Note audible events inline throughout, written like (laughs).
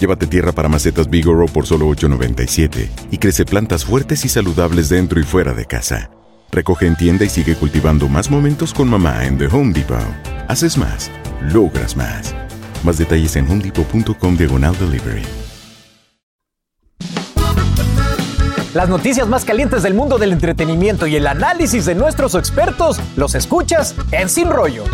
Llévate tierra para macetas Bigoro por solo $8.97 y crece plantas fuertes y saludables dentro y fuera de casa. Recoge en tienda y sigue cultivando más momentos con mamá en The Home Depot. Haces más, logras más. Más detalles en homedepot.com diagonal delivery. Las noticias más calientes del mundo del entretenimiento y el análisis de nuestros expertos los escuchas en Sin Rollo.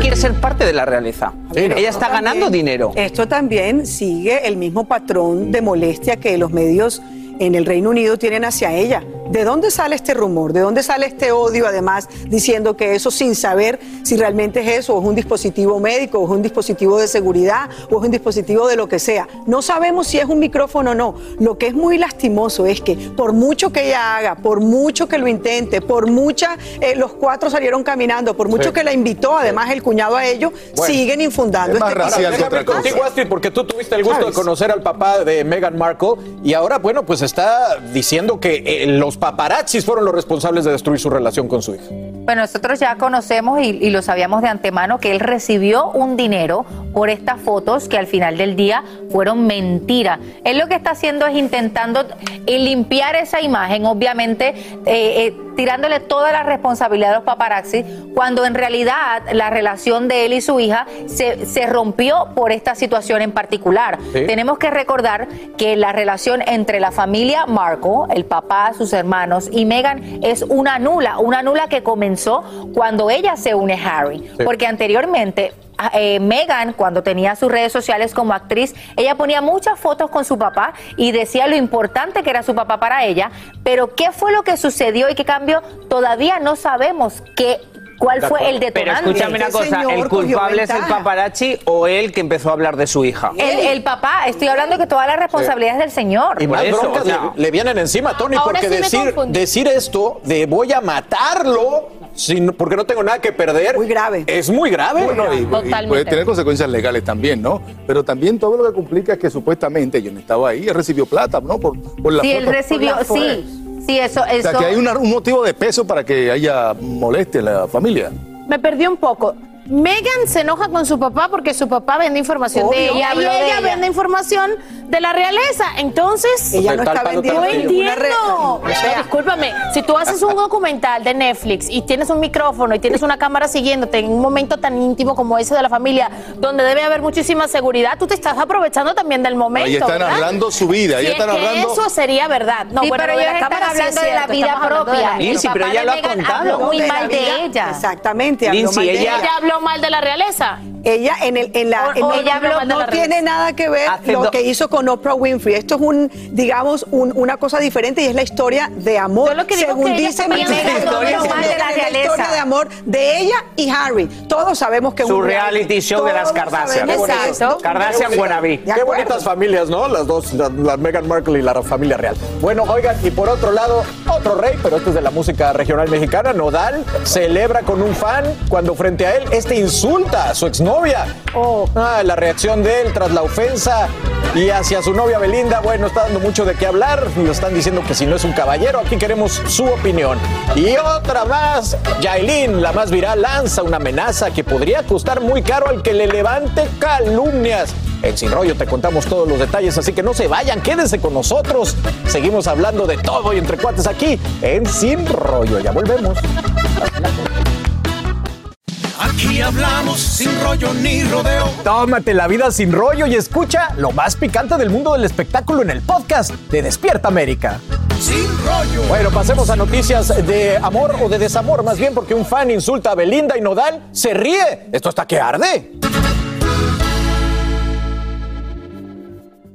Quiere ser parte de la realeza. Ella está ganando dinero. Esto también sigue el mismo patrón de molestia que los medios en el Reino Unido tienen hacia ella. ¿De dónde sale este rumor? ¿De dónde sale este odio, además, diciendo que eso sin saber si realmente es eso, o es un dispositivo médico, o es un dispositivo de seguridad, o es un dispositivo de lo que sea? No sabemos si es un micrófono o no. Lo que es muy lastimoso es que por mucho que ella haga, por mucho que lo intente, por mucha, eh, los cuatro salieron caminando, por mucho Sí. que la invitó, además el cuñado a ellos, Bueno, siguen infundando Es más este racial que otra cosa. Contigo, Astrid, porque tú tuviste el gusto de conocer al papá de Meghan Markle y ahora, bueno, pues está diciendo que eh, los paparazzis fueron los responsables de destruir su relación con su hija. Bueno, nosotros ya conocemos y, y lo sabíamos de antemano que él recibió un dinero por estas fotos que al final del día fueron mentira. Él lo que está haciendo es intentando eh, limpiar esa imagen, obviamente eh, eh, tirándole toda la responsabilidad a los paparazzi, cuando en realidad la relación de él y su hija se, se rompió por esta situación en particular. Sí. Tenemos que recordar que la relación entre la familia Marco, el papá, sus hermanos y Meghan es una nula, una nula que comenzó cuando ella se une a Harry, Sí. porque anteriormente eh, Meghan, cuando tenía sus redes sociales como actriz, ella ponía muchas fotos con su papá y decía lo importante que era su papá para ella, pero ¿qué fue lo que sucedió y qué cambió? Todavía no sabemos qué, cuál fue el Pero detonante. escúchame una cosa, ¿el culpable es el paparazzi o él que empezó a hablar de su hija? El, el papá, estoy hablando que toda la responsabilidad es del señor. Y más eso, broncas o sea- le, le vienen encima, Tony, Ahora porque sí me decir, decir esto de voy a matarlo sin- porque no tengo nada que perder. Muy grave. Es muy grave. Bueno, y- y puede tener consecuencias legales también, ¿no? Pero también todo lo que complica es que supuestamente yo no estaba ahí, él recibió plata, ¿no? Por, por la Sí, él recibió, sí, sí, eso, O sea, eso. que hay una- un motivo de peso para que haya molestia en la familia. Me perdí un poco. Megan se enoja con su papá porque su papá vende información Obvio. de ella Y de ella ella. vende información de la realeza. Entonces, Ella no está vendiendo re- entiendo. o sea- No, discúlpame, si tú haces un documental de Netflix y tienes un micrófono y tienes una cámara siguiéndote en un momento tan íntimo como ese de la familia, donde debe haber muchísima seguridad, tú te estás aprovechando también del momento. Ella está ¿verdad? narrando su vida, Si ella está es que narrando- Eso sería verdad. No, Sí, bueno, pero lo ellos están cámara sí es hablando de la vida hablando propia. vida. El papá de Meghan habló muy mal de ella. Exactamente. habló Lindsay, mal de ella- Ella habló mal de la realeza. Ella en el en la O- en o el- ella habló no la tiene red. nada que ver Hace lo do- que hizo con Oprah Winfrey. Esto es un digamos un- una cosa diferente y es la historia de amor. Lo que según dice habló historia de la es la realeza. historia de amor de ella y Harry. Todos sabemos que Su un reality show de las Kardashian. Exacto. Kardashian. De Qué bonitas familias, ¿no? Las dos, la, la Meghan Markle y la familia real. Bueno, oigan, y por otro lado, otro rey, pero este es de la música regional mexicana, Nodal, celebra con un fan cuando frente a él este insulta a su exnovia. Ah, la reacción de él tras la ofensa y hacia su novia Belinda, bueno, está dando mucho de qué hablar. Le están diciendo que si no es un caballero, aquí queremos su opinión. Y otra más, Yailin, la más viral, lanza una amenaza que podría costar muy caro al que le levante calumnias. En Sin Rollo te contamos todos los detalles, así que no se vayan, quédense con nosotros. Seguimos hablando de todo y entre cuates aquí en Sin Rollo. Ya volvemos. Aquí hablamos sin rollo ni rodeo. Tómate la vida sin rollo y escucha lo más picante del mundo del espectáculo en el podcast de Despierta América. Sin rollo. Bueno, pasemos a noticias de amor o de desamor, más bien porque un fan insulta a Belinda y Nodal se ríe. Esto está que arde.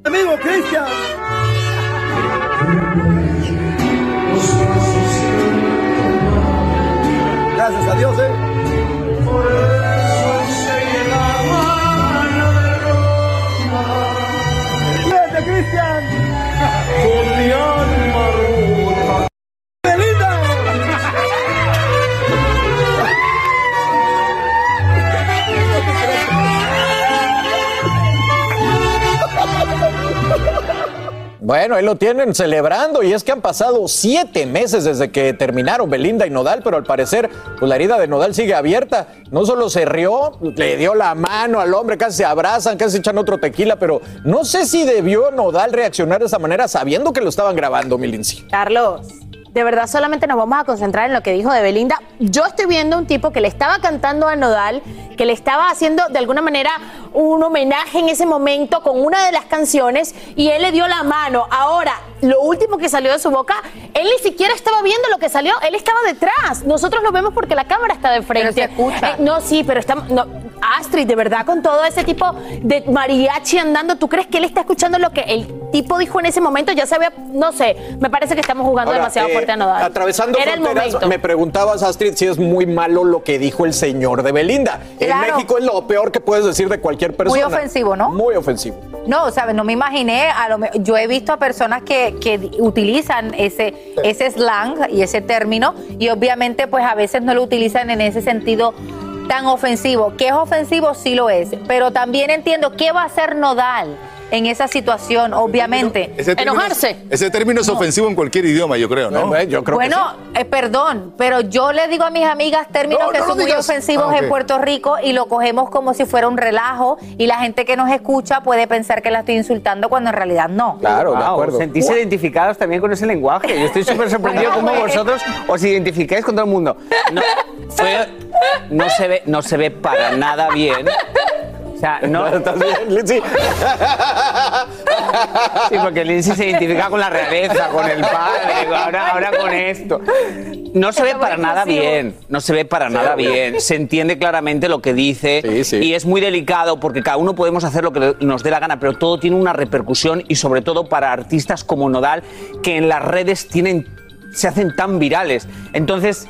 Amigo Cristian. Gracias a Dios, ¿eh? Pull me on. Bueno, ahí lo tienen celebrando y es que han pasado siete meses desde que terminaron Belinda y Nodal, pero al parecer pues, la herida de Nodal sigue abierta. No solo se rió, le dio la mano al hombre, casi se abrazan, casi echan otro tequila, pero no sé si debió Nodal reaccionar de esa manera sabiendo que lo estaban grabando, mi. Carlos, de verdad solamente nos vamos a concentrar en lo que dijo de Belinda. Yo estoy viendo un tipo que le estaba cantando a Nodal, que le estaba haciendo de alguna manera un homenaje en ese momento con una de las canciones y él le dio la mano. Ahora, lo último que salió de su boca, él ni siquiera estaba viendo lo que salió, él estaba detrás. Nosotros lo vemos porque la cámara está de frente. se escucha. Eh, no, sí, pero estamos... no, Astrid, de verdad, con todo ese tipo de mariachi andando, ¿tú crees que él está escuchando lo que el tipo dijo en ese momento? Ya se había, no sé, me parece que estamos jugando Ahora, demasiado eh, fuerte a Nodal. Atravesando Era el fronteras, momento. me preguntabas, Astrid, si es muy malo lo que dijo el señor de Belinda. En Claro. México es lo peor que puedes decir de cualquier persona. ofensivo, ¿no? Muy ofensivo. No, sabes, no me imaginé, a lo me- yo he visto a personas que, que utilizan ese, ese slang y ese término y obviamente pues a veces no lo utilizan en ese sentido tan ofensivo. Que es ofensivo, sí lo es, pero también entiendo qué va a hacer Nodal en esa situación, obviamente. Ese término es- ese término es ofensivo en cualquier idioma, yo creo, ¿no? Yo bueno, eh, perdón, pero yo le digo a mis amigas términos No, que no son muy ofensivos Ah, en Puerto Rico y lo cogemos como si fuera un relajo y la gente que nos escucha puede pensar que la estoy insultando cuando en realidad no. Wow, Sentís identificados también con ese lenguaje. Yo estoy súper sorprendido (laughs) cómo vosotros os identificáis con todo el mundo. No, fue- no, se, ve, no se ve para nada bien. Sea, no. (laughs) ¿Estás bien, Lindsay? (laughs) Sí, porque Lindsay se identifica con la realeza, con el padre, ahora, ahora con esto. No se ve para nada bien, no se ve para nada bien. Se entiende claramente lo que dice y es muy delicado porque cada uno podemos hacer lo que nos dé la gana, pero todo tiene una repercusión y sobre todo para artistas como Nodal que en las redes tienen, se hacen tan virales. Entonces,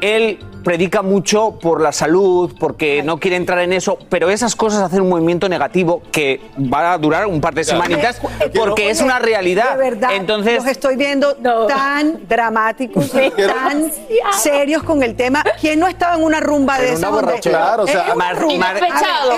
él predica mucho por la salud, porque no quiere entrar en eso, pero esas cosas hacen un movimiento negativo que va a durar un par de semanitas porque es una realidad. De verdad, Entonces, los estoy viendo tan dramáticos, tan serios con el tema. ¿Quién no estaba en una rumba de borrachera. Claro, o sea, Mar- rumba. Mar- ver,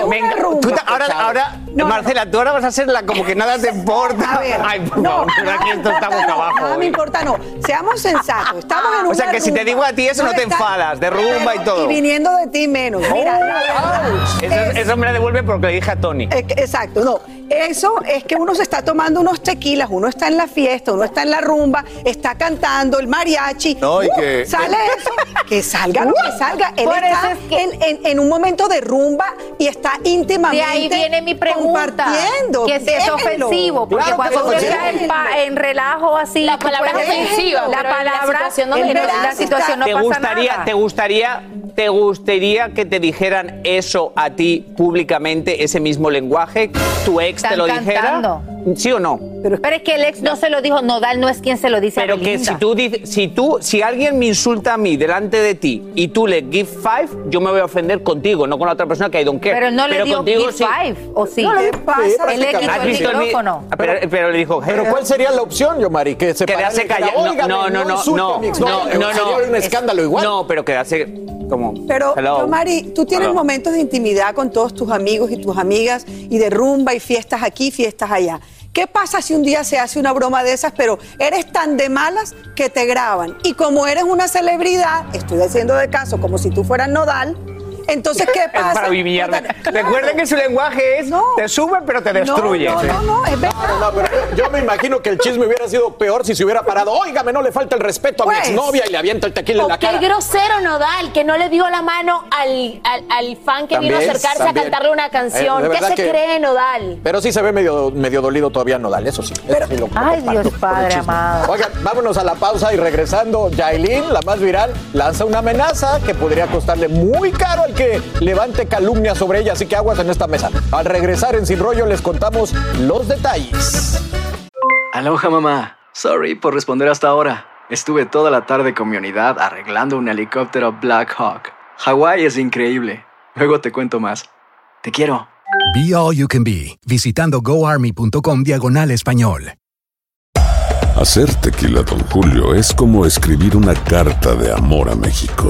Venga, rumba. tú ahora, ahora Marcela, tú ahora vas a ser la como que nada te importa. A ver, Ay, por no, favor, aquí esto está boca abajo. Nada me importa, no. Seamos sensatos. Estamos en O sea, que si te rumba. digo a ti eso no te está- enfadas, de rumba y todo. Y viniendo de ti menos. Mira, la verdad Eso, eso me la devuelve porque le dije a Tony. Exacto, no. Eso es que uno se está tomando unos tequilas, uno está en la fiesta, uno está en la rumba, está cantando el mariachi. No, y Uh, que- Sale eso, que salga lo que salga. Él Por está en, en- en un momento de rumba y está íntimamente De ahí viene mi pregunta. compartiendo. Que si es ofensivo, porque Claro cuando es está en, relajo así. La palabra es ofensiva, La la palabra, situación no la situación no ¿Te pasa gustaría, nada. te gustaría, te gustaría que te dijeran eso a ti públicamente, ese mismo lenguaje? ¿Tu ex te lo dijera? cantando. ¿Sí o no? Pero, es que el ex no se lo dijo, Nodal no es quien se lo dice Pero a que Belinda. si tú dices, si tú, si alguien me insulta a mí delante de ti y tú le give five, yo me voy a ofender contigo, no con la otra persona que I don't care. Pero él no le dio contigo give sí. five, ¿o sí? No, ¿qué pasa? Le ¿Has el visto el mi- micrófono. Pero, pero le dijo, Pero ¿cuál sería la opción, Yomari? Que se Quedarse parara y dijera, callado. "Óigame, No, no, no, insulte no, a mi no, exnovia". no, no, Sería un Es- escándalo igual. No, pero quedarse como. Pero, hello. yo, Mari, tú tienes Hello. momentos de intimidad con todos tus amigos y tus amigas y de rumba y fiestas aquí, fiestas allá. ¿Qué pasa si un día se hace una broma de esas, pero eres tan de malas que te graban? Y como eres una celebridad, estoy haciendo de caso como si tú fueras Nodal, Entonces, ¿qué pasa? Es para humillarme. Recuerden que su lenguaje es te sube pero te destruye. No, no, no, es verdad. No, pero yo, me imagino que el chisme hubiera sido peor si se hubiera parado. Óigame, no le falta el respeto a mi Pues. exnovia y le avienta el tequila en la qué cara. grosero Nodal, que no le dio la mano al, al, al fan que vino a acercarse también. a cantarle una canción. Eh, de ¿Qué se que- cree Nodal? Pero sí se ve medio, medio dolido todavía Nodal, eso sí. eso sí lo- Ay, Dios Padre amado. Oigan, vámonos a la pausa y regresando, Yailin, la más viral, lanza una amenaza que podría costarle muy caro al que levante calumnia sobre ella, así que aguas en esta mesa. Al regresar en Sin Rollo les contamos los detalles. Aloha mamá. Sorry por responder hasta ahora. Estuve toda la tarde con mi unidad arreglando un helicóptero Black Hawk. Hawái es increíble. Luego te cuento más. Te quiero. Be All You Can Be, visitando goarmy.com diagonal español. Hacer tequila, Don Julio, es como escribir una carta de amor a México.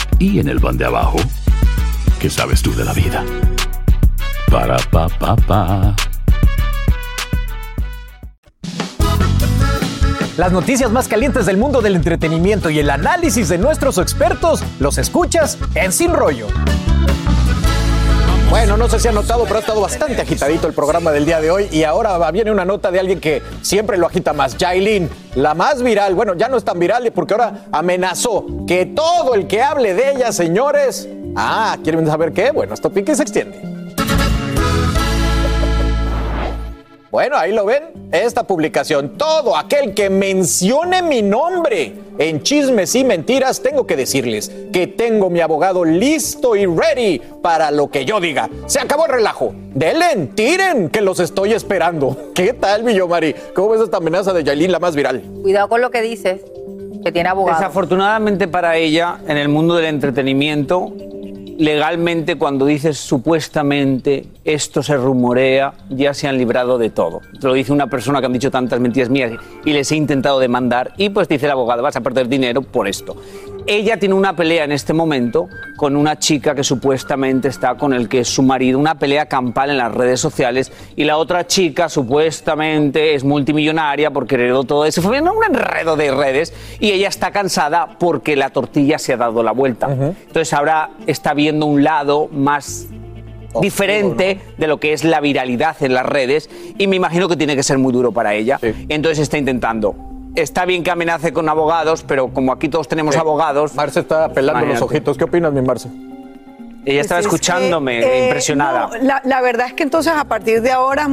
y en el pan de abajo, ¿qué sabes tú de la vida? Para, pa, pa, pa. Las noticias más calientes del mundo del entretenimiento y el análisis de nuestros expertos los escuchas en Sin Rollo. Bueno, no sé si han notado, pero ha estado bastante agitadito el programa del día de hoy. Y ahora viene una nota de alguien que siempre lo agita más, Jailin, la más viral. Bueno, ya no es tan viral porque ahora amenazó que todo el que hable de ella, señores. Ah, ¿quieren saber qué? Bueno, esto pique se extiende. Bueno, ahí lo ven, esta publicación. Todo aquel que mencione mi nombre en chismes y mentiras, tengo que decirles que tengo mi abogado listo y ready para lo que yo diga. Se acabó el relajo. Delen, tiren, que los estoy esperando. (laughs) ¿Qué tal, Villomari? ¿Cómo ves esta amenaza de Yailin, la más viral? Cuidado con lo que dices, que tiene abogado. Desafortunadamente para ella, en el mundo del entretenimiento, legalmente cuando dices supuestamente esto se rumorea, ya se han librado de todo. Te lo dice una persona que han dicho tantas mentiras mías y les he intentado demandar y pues dice el abogado, vas a perder dinero por esto. Ella tiene una pelea en este momento con una chica que supuestamente está con el que es su marido, una pelea campal en las redes sociales y la otra chica supuestamente es multimillonaria porque heredó todo eso. Fue un enredo de redes y ella está cansada porque la tortilla se ha dado la vuelta. Entonces ahora está viendo un lado más diferente de lo que es la viralidad en las redes y me imagino que tiene que ser muy duro para ella. Entonces está intentando. Está bien que amenace con abogados, pero como aquí todos tenemos abogados. Marce está pelando los ojitos. ¿Qué opinas, mi Marce? Ella estaba Pues es escuchándome, que, eh, impresionada. no, la, la verdad es que entonces a partir de ahora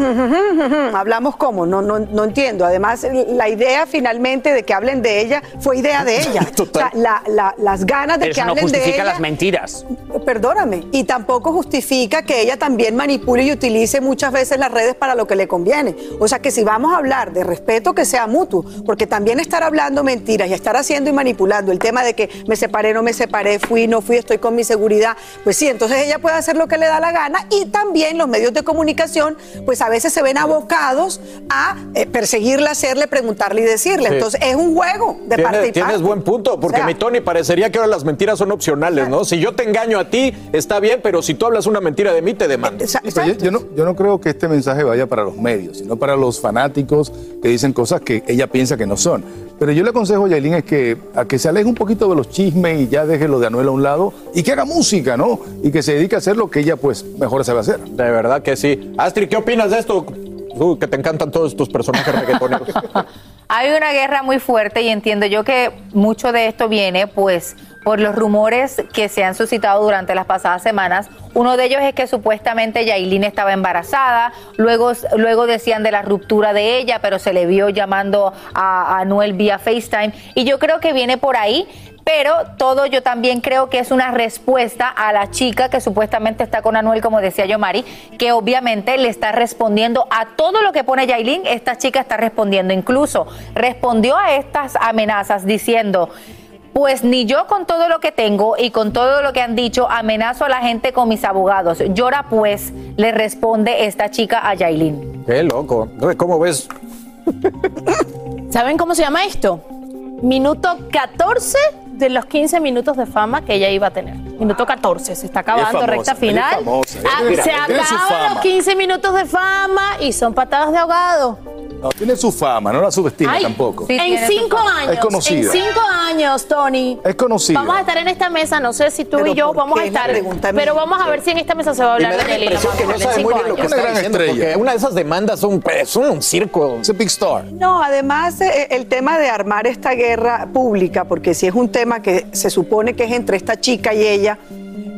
hablamos como, no, no, no entiendo. Además, la idea finalmente de que hablen de ella fue idea de ella. (laughs) O sea, la- la- las ganas de Pero que eso no hablen de justifica ella. las mentiras. Perdóname. Y tampoco justifica que ella también manipule y utilice muchas veces las redes para lo que le conviene. O sea que si vamos a hablar de respeto, que sea mutuo. Porque también estar hablando mentiras y estar haciendo y manipulando el tema de que me separé, no me separé, fui, no fui, estoy con mi seguridad. Pues sí, entonces ella puede hacer lo que le da la gana. Y también los medios de comunicación, pues a veces se ven abocados a eh, perseguirla, hacerle, preguntarle y decirle. Sí. Entonces es un juego de parte Tienes, y tienes parte. buen punto, porque O sea, mi Tony parecería que ahora las mentiras son opcionales, ¿no? Si yo te engaño a ti, está bien, pero si tú hablas una mentira de mí, te demando. Yo, yo no, yo no creo que este mensaje vaya para los medios, sino para los fanáticos que dicen cosas que ella piensa que no son. Pero yo le aconsejo a Yailin es que, a que se aleje un poquito de los chismes y ya deje lo de Anuel a un lado y que haga música, ¿no? Y que se dedique a hacer lo que ella pues mejor sabe hacer. De verdad que sí. Astrid, ¿qué opinas de esto? Tú, que te encantan todos estos personajes reggaetoneros. (laughs) Hay una guerra muy fuerte y entiendo yo que mucho de esto viene pues por los rumores que se han suscitado durante las pasadas semanas. Uno de ellos es que supuestamente Yailin estaba embarazada, luego, luego decían de la ruptura de ella, pero se le vio llamando a, a Anuel vía FaceTime y yo creo que viene por ahí. Pero todo yo también creo que es una respuesta a la chica que supuestamente está con Anuel, como decía yo, Mari, que obviamente le está respondiendo a todo lo que pone Yailin. Esta chica está respondiendo, incluso respondió a estas amenazas diciendo, Pues ni yo con todo lo que tengo y con todo lo que han dicho amenazo a la gente con mis abogados. Llora pues, le responde esta chica a Yailin. Qué loco. ¿Cómo ves? ¿Saben cómo se llama esto? Minuto 14 de los 15 minutos de fama que ella iba a tener. Minuto 14, se está acabando, famosa, recta es final. famosa, ella- Ah, mira, se acaban los 15 minutos de fama y son patadas de ahogado. No, tiene su fama, no la subestime Ay, tampoco. en cinco años, Es conocida. en cinco años, Tony. Es conocida. Vamos a estar en esta mesa, no sé si tú Pero y yo ¿por vamos a estar, pero vamos a ver si en esta mesa se va a Y hablar me da de impresión que no sabe muy bien lo que años. está gran diciendo, estrella. porque una de esas demandas son, es un, un circo. Es a big star. No, además eh, el tema de armar esta guerra pública, porque si es un tema que se supone que es entre esta chica y ella,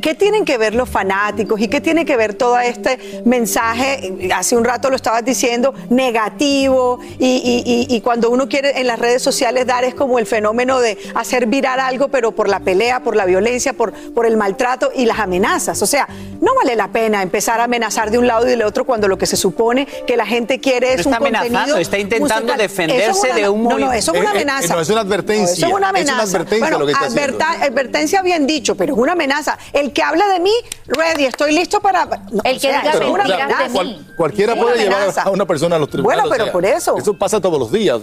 ¿qué tienen que ver los fanáticos y qué tiene que ver todo este mensaje? Hace un rato lo estabas diciendo, negativo, y, y- y- y cuando uno quiere en las redes sociales dar es como el fenómeno de hacer virar algo, pero por la pelea, por la violencia, por, por el maltrato y las amenazas. O sea, no vale la pena empezar a amenazar de un lado y del otro cuando lo que se supone que la gente quiere es No un está amenazando, contenido está intentando musical. defenderse es una- de un No, no, movimiento. eso es una Eh, eh, amenaza. no, es una advertencia. No, eso es una Es una amenaza. advertencia Bueno, lo que está haciendo. adverta- advertencia bien dicho, pero es una amenaza. El que habla de mí, ready, estoy listo para. no, El que diga Pero, mentiras claro, amenaza. cual- cualquiera puede llevar a una persona a los tribunales. Bueno, pero o sea, por eso. Eso pasa todos los días.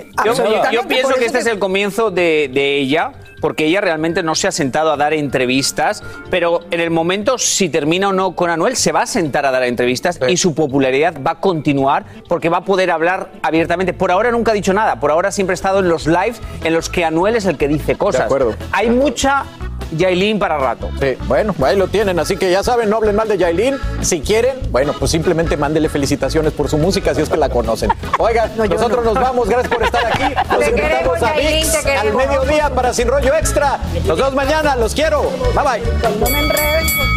Yo, pienso que este es el comienzo de, de ella, porque ella realmente no se ha sentado a dar entrevistas, pero en el momento, si termina o no con Anuel, se va a sentar a dar entrevistas y su popularidad va a continuar porque va a poder hablar abiertamente. Por ahora nunca ha dicho nada, por ahora siempre ha estado en los lives en los que Anuel es el que dice cosas. De acuerdo. Hay mucha Yailin para rato. Sí, bueno, ahí lo tienen, así que ya saben, no hablen mal de Yailin. Si quieren, bueno, pues simplemente mándele felicitaciones por su música si es que la conocen. Oigan, No, nosotros no. nos vamos, gracias por estar aquí. Los Te invitamos queremos, a Yailin, VIX te al mediodía para Sin Rollo Extra. Nos vemos mañana, los quiero. Bye bye. No me enreden